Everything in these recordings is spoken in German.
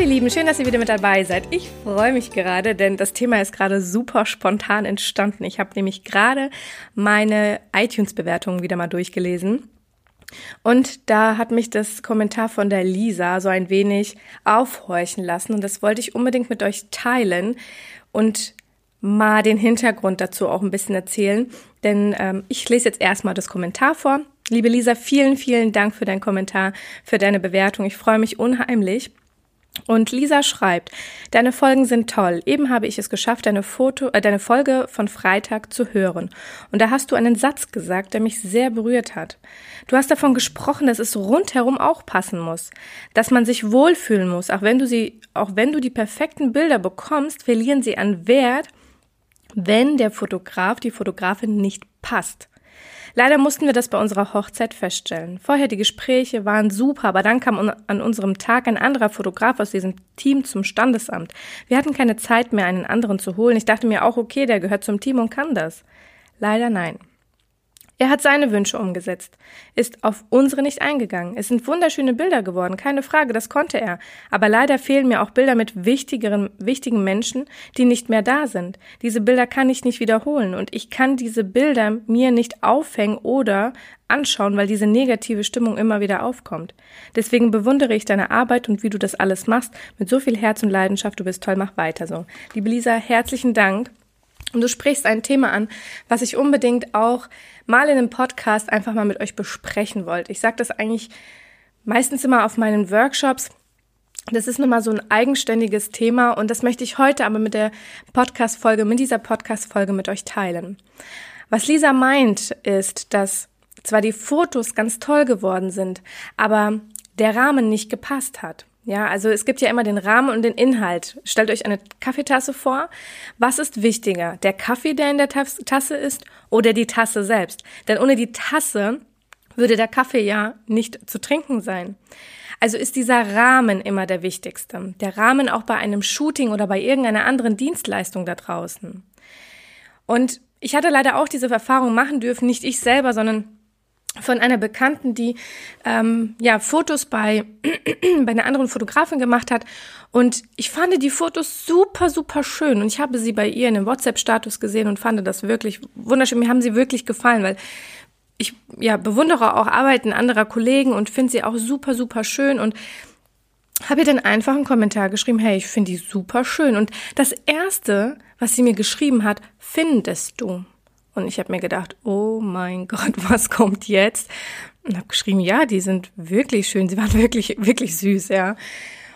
Ihr Lieben, schön, dass ihr wieder mit dabei seid. Ich freue mich gerade, denn das Thema ist gerade super spontan entstanden. Ich habe nämlich gerade meine iTunes-Bewertungen wieder mal durchgelesen. Und da hat mich das Kommentar von der Lisa so ein wenig aufhorchen lassen und das wollte ich unbedingt mit euch teilen und mal den Hintergrund dazu auch ein bisschen erzählen. Denn ähm, ich lese jetzt erstmal das Kommentar vor. Liebe Lisa, vielen, vielen Dank für deinen Kommentar, für deine Bewertung. Ich freue mich unheimlich. Und Lisa schreibt, deine Folgen sind toll. Eben habe ich es geschafft, deine Foto, äh, deine Folge von Freitag zu hören. Und da hast du einen Satz gesagt, der mich sehr berührt hat. Du hast davon gesprochen, dass es rundherum auch passen muss, dass man sich wohlfühlen muss, auch wenn du sie, auch wenn du die perfekten Bilder bekommst, verlieren sie an Wert, wenn der Fotograf, die Fotografin nicht passt. Leider mussten wir das bei unserer Hochzeit feststellen. Vorher die Gespräche waren super, aber dann kam an unserem Tag ein anderer Fotograf aus diesem Team zum Standesamt. Wir hatten keine Zeit mehr, einen anderen zu holen. Ich dachte mir auch, okay, der gehört zum Team und kann das. Leider nein. Er hat seine Wünsche umgesetzt, ist auf unsere nicht eingegangen. Es sind wunderschöne Bilder geworden, keine Frage, das konnte er. Aber leider fehlen mir auch Bilder mit wichtigeren, wichtigen Menschen, die nicht mehr da sind. Diese Bilder kann ich nicht wiederholen und ich kann diese Bilder mir nicht aufhängen oder anschauen, weil diese negative Stimmung immer wieder aufkommt. Deswegen bewundere ich deine Arbeit und wie du das alles machst mit so viel Herz und Leidenschaft. Du bist toll, mach weiter so. Liebe Lisa, herzlichen Dank. Und du sprichst ein Thema an, was ich unbedingt auch mal in einem Podcast einfach mal mit euch besprechen wollte. Ich sage das eigentlich meistens immer auf meinen Workshops. Das ist nun mal so ein eigenständiges Thema und das möchte ich heute aber mit der Podcast-Folge, mit dieser Podcast-Folge mit euch teilen. Was Lisa meint, ist, dass zwar die Fotos ganz toll geworden sind, aber der Rahmen nicht gepasst hat. Ja, also es gibt ja immer den Rahmen und den Inhalt. Stellt euch eine Kaffeetasse vor. Was ist wichtiger? Der Kaffee, der in der Tasse ist oder die Tasse selbst? Denn ohne die Tasse würde der Kaffee ja nicht zu trinken sein. Also ist dieser Rahmen immer der wichtigste. Der Rahmen auch bei einem Shooting oder bei irgendeiner anderen Dienstleistung da draußen. Und ich hatte leider auch diese Erfahrung machen dürfen, nicht ich selber, sondern von einer Bekannten, die ähm, ja Fotos bei bei einer anderen Fotografin gemacht hat. Und ich fand die Fotos super super schön. Und ich habe sie bei ihr in einem WhatsApp-Status gesehen und fand das wirklich wunderschön. Mir haben sie wirklich gefallen, weil ich ja bewundere auch Arbeiten anderer Kollegen und finde sie auch super super schön. Und habe ihr dann einfach einen Kommentar geschrieben, hey, ich finde die super schön. Und das erste, was sie mir geschrieben hat, findest du und ich habe mir gedacht, oh mein Gott, was kommt jetzt? Und habe geschrieben, ja, die sind wirklich schön, sie waren wirklich, wirklich süß, ja.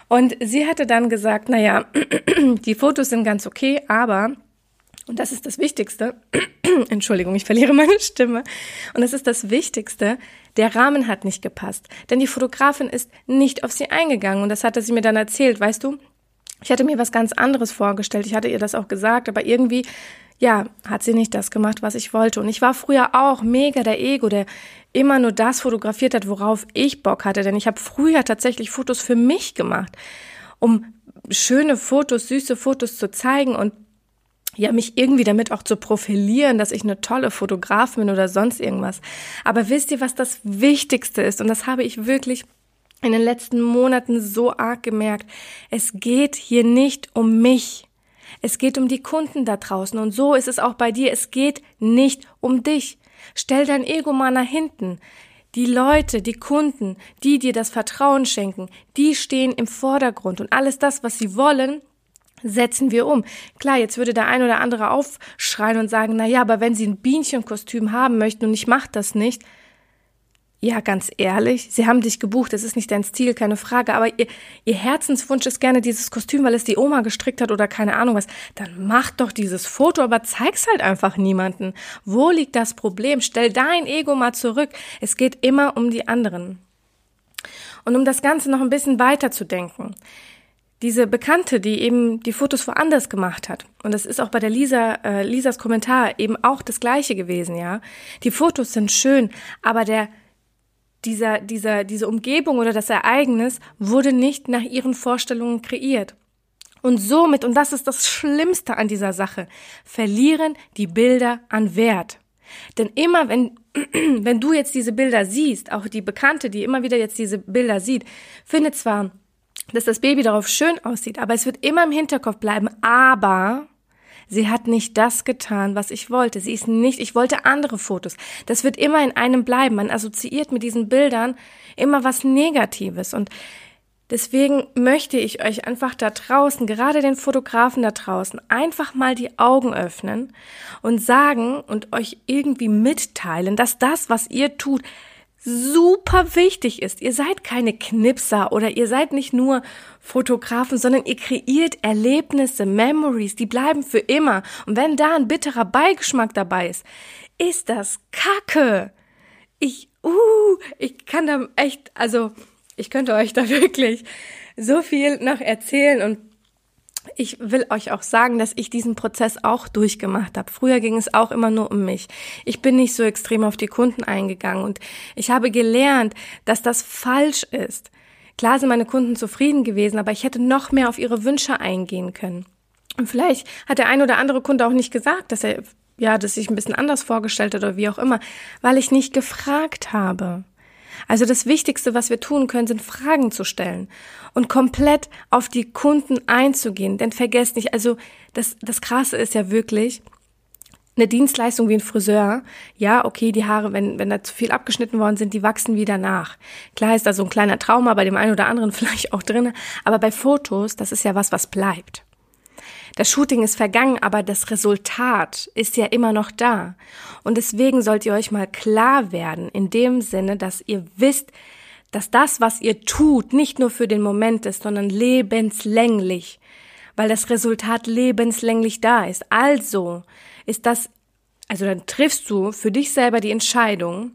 Und sie hatte dann gesagt, naja, die Fotos sind ganz okay, aber, und das ist das Wichtigste, Entschuldigung, ich verliere meine Stimme, und das ist das Wichtigste, der Rahmen hat nicht gepasst, denn die Fotografin ist nicht auf sie eingegangen und das hatte sie mir dann erzählt, weißt du, ich hatte mir was ganz anderes vorgestellt, ich hatte ihr das auch gesagt, aber irgendwie ja, hat sie nicht das gemacht, was ich wollte. Und ich war früher auch mega der Ego, der immer nur das fotografiert hat, worauf ich Bock hatte. Denn ich habe früher tatsächlich Fotos für mich gemacht, um schöne Fotos, süße Fotos zu zeigen und ja, mich irgendwie damit auch zu profilieren, dass ich eine tolle Fotografin bin oder sonst irgendwas. Aber wisst ihr, was das Wichtigste ist? Und das habe ich wirklich in den letzten Monaten so arg gemerkt. Es geht hier nicht um mich. Es geht um die Kunden da draußen und so ist es auch bei dir. Es geht nicht um dich. Stell dein Ego mal nach hinten. Die Leute, die Kunden, die dir das Vertrauen schenken, die stehen im Vordergrund und alles das, was sie wollen, setzen wir um. Klar, jetzt würde der ein oder andere aufschreien und sagen, na ja, aber wenn sie ein Bienenkostüm haben möchten und ich mach das nicht, ja, ganz ehrlich, sie haben dich gebucht, es ist nicht dein Stil, keine Frage, aber ihr, ihr Herzenswunsch ist gerne dieses Kostüm, weil es die Oma gestrickt hat oder keine Ahnung was. Dann mach doch dieses Foto, aber zeig's halt einfach niemanden. Wo liegt das Problem? Stell dein Ego mal zurück. Es geht immer um die anderen. Und um das Ganze noch ein bisschen weiter zu denken. diese Bekannte, die eben die Fotos woanders gemacht hat. Und das ist auch bei der Lisa, äh, Lisas Kommentar eben auch das Gleiche gewesen, ja. Die Fotos sind schön, aber der, dieser, dieser, diese Umgebung oder das Ereignis wurde nicht nach ihren Vorstellungen kreiert. Und somit, und das ist das Schlimmste an dieser Sache, verlieren die Bilder an Wert. Denn immer wenn, wenn du jetzt diese Bilder siehst, auch die Bekannte, die immer wieder jetzt diese Bilder sieht, findet zwar, dass das Baby darauf schön aussieht, aber es wird immer im Hinterkopf bleiben, aber sie hat nicht das getan, was ich wollte. Sie ist nicht, ich wollte andere Fotos. Das wird immer in einem bleiben. Man assoziiert mit diesen Bildern immer was Negatives und Deswegen möchte ich euch einfach da draußen, gerade den Fotografen da draußen, einfach mal die Augen öffnen und sagen und euch irgendwie mitteilen, dass das, was ihr tut, super wichtig ist. Ihr seid keine Knipser oder ihr seid nicht nur Fotografen, sondern ihr kreiert Erlebnisse, Memories, die bleiben für immer. Und wenn da ein bitterer Beigeschmack dabei ist, ist das Kacke. Ich, uh, ich kann da echt, also, ich könnte euch da wirklich so viel noch erzählen und ich will euch auch sagen, dass ich diesen Prozess auch durchgemacht habe. Früher ging es auch immer nur um mich. Ich bin nicht so extrem auf die Kunden eingegangen und ich habe gelernt, dass das falsch ist. Klar sind meine Kunden zufrieden gewesen, aber ich hätte noch mehr auf ihre Wünsche eingehen können. Und vielleicht hat der ein oder andere Kunde auch nicht gesagt, dass er ja, dass sich ein bisschen anders vorgestellt hat oder wie auch immer, weil ich nicht gefragt habe. Also das Wichtigste, was wir tun können, sind Fragen zu stellen und komplett auf die Kunden einzugehen. Denn vergesst nicht, also das, das Krasse ist ja wirklich, eine Dienstleistung wie ein Friseur, ja, okay, die Haare, wenn, wenn da zu viel abgeschnitten worden sind, die wachsen wieder nach. Klar ist da so ein kleiner Trauma bei dem einen oder anderen vielleicht auch drin, aber bei Fotos, das ist ja was, was bleibt. Das Shooting ist vergangen, aber das Resultat ist ja immer noch da. Und deswegen sollt ihr euch mal klar werden, in dem Sinne, dass ihr wisst, dass das, was ihr tut, nicht nur für den Moment ist, sondern lebenslänglich, weil das Resultat lebenslänglich da ist. Also ist das, also dann triffst du für dich selber die Entscheidung,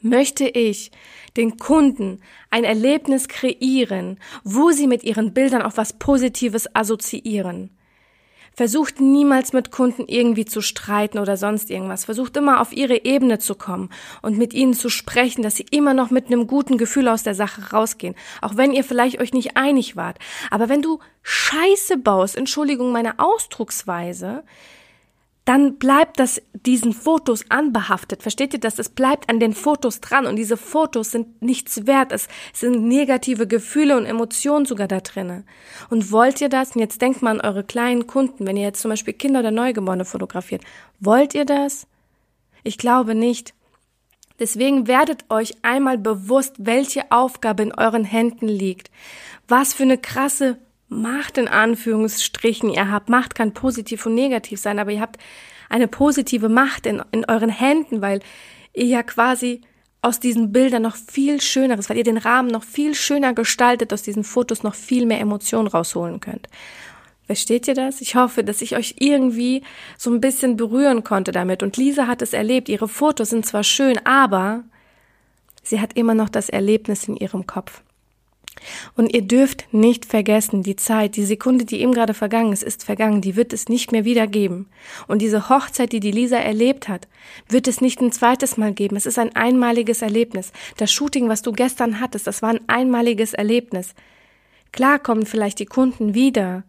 möchte ich den Kunden ein Erlebnis kreieren, wo sie mit ihren Bildern auf was Positives assoziieren. Versucht niemals mit Kunden irgendwie zu streiten oder sonst irgendwas. Versucht immer auf ihre Ebene zu kommen und mit ihnen zu sprechen, dass sie immer noch mit einem guten Gefühl aus der Sache rausgehen. Auch wenn ihr vielleicht euch nicht einig wart. Aber wenn du Scheiße baust, Entschuldigung meine Ausdrucksweise, dann bleibt das diesen Fotos anbehaftet. Versteht ihr das? Es bleibt an den Fotos dran und diese Fotos sind nichts wert. Es sind negative Gefühle und Emotionen sogar da drinnen. Und wollt ihr das? Und jetzt denkt mal an eure kleinen Kunden, wenn ihr jetzt zum Beispiel Kinder oder Neugeborene fotografiert. Wollt ihr das? Ich glaube nicht. Deswegen werdet euch einmal bewusst, welche Aufgabe in euren Händen liegt. Was für eine krasse Macht in Anführungsstrichen ihr habt. Macht kann positiv und negativ sein, aber ihr habt eine positive Macht in, in euren Händen, weil ihr ja quasi aus diesen Bildern noch viel schöneres, weil ihr den Rahmen noch viel schöner gestaltet, aus diesen Fotos noch viel mehr Emotionen rausholen könnt. Versteht ihr das? Ich hoffe, dass ich euch irgendwie so ein bisschen berühren konnte damit. Und Lisa hat es erlebt. Ihre Fotos sind zwar schön, aber sie hat immer noch das Erlebnis in ihrem Kopf. Und ihr dürft nicht vergessen, die Zeit, die Sekunde, die eben gerade vergangen ist, ist vergangen, die wird es nicht mehr wieder geben. Und diese Hochzeit, die die Lisa erlebt hat, wird es nicht ein zweites Mal geben. Es ist ein einmaliges Erlebnis. Das Shooting, was du gestern hattest, das war ein einmaliges Erlebnis. Klar kommen vielleicht die Kunden wieder,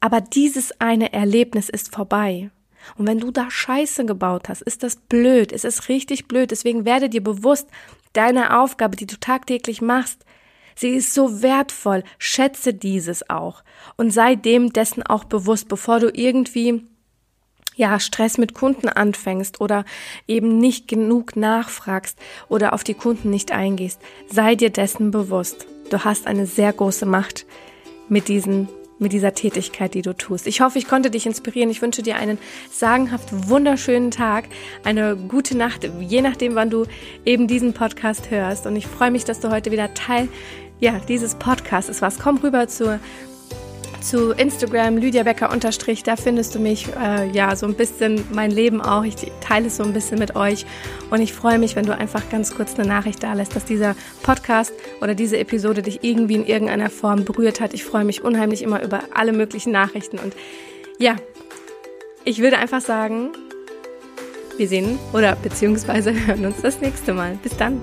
aber dieses eine Erlebnis ist vorbei. Und wenn du da Scheiße gebaut hast, ist das blöd, es ist richtig blöd. Deswegen werde dir bewusst, deine Aufgabe, die du tagtäglich machst, Sie ist so wertvoll. Schätze dieses auch und sei dem dessen auch bewusst, bevor du irgendwie ja, Stress mit Kunden anfängst oder eben nicht genug nachfragst oder auf die Kunden nicht eingehst. Sei dir dessen bewusst. Du hast eine sehr große Macht mit diesen mit dieser Tätigkeit, die du tust. Ich hoffe, ich konnte dich inspirieren. Ich wünsche dir einen sagenhaft wunderschönen Tag, eine gute Nacht, je nachdem, wann du eben diesen Podcast hörst. Und ich freue mich, dass du heute wieder Teil ja, dieses Podcast ist was. Komm rüber zur zu Instagram, Lydia Becker unterstrich, da findest du mich, äh, ja, so ein bisschen mein Leben auch. Ich teile es so ein bisschen mit euch und ich freue mich, wenn du einfach ganz kurz eine Nachricht da lässt, dass dieser Podcast oder diese Episode dich irgendwie in irgendeiner Form berührt hat. Ich freue mich unheimlich immer über alle möglichen Nachrichten und ja, ich würde einfach sagen, wir sehen oder beziehungsweise hören uns das nächste Mal. Bis dann.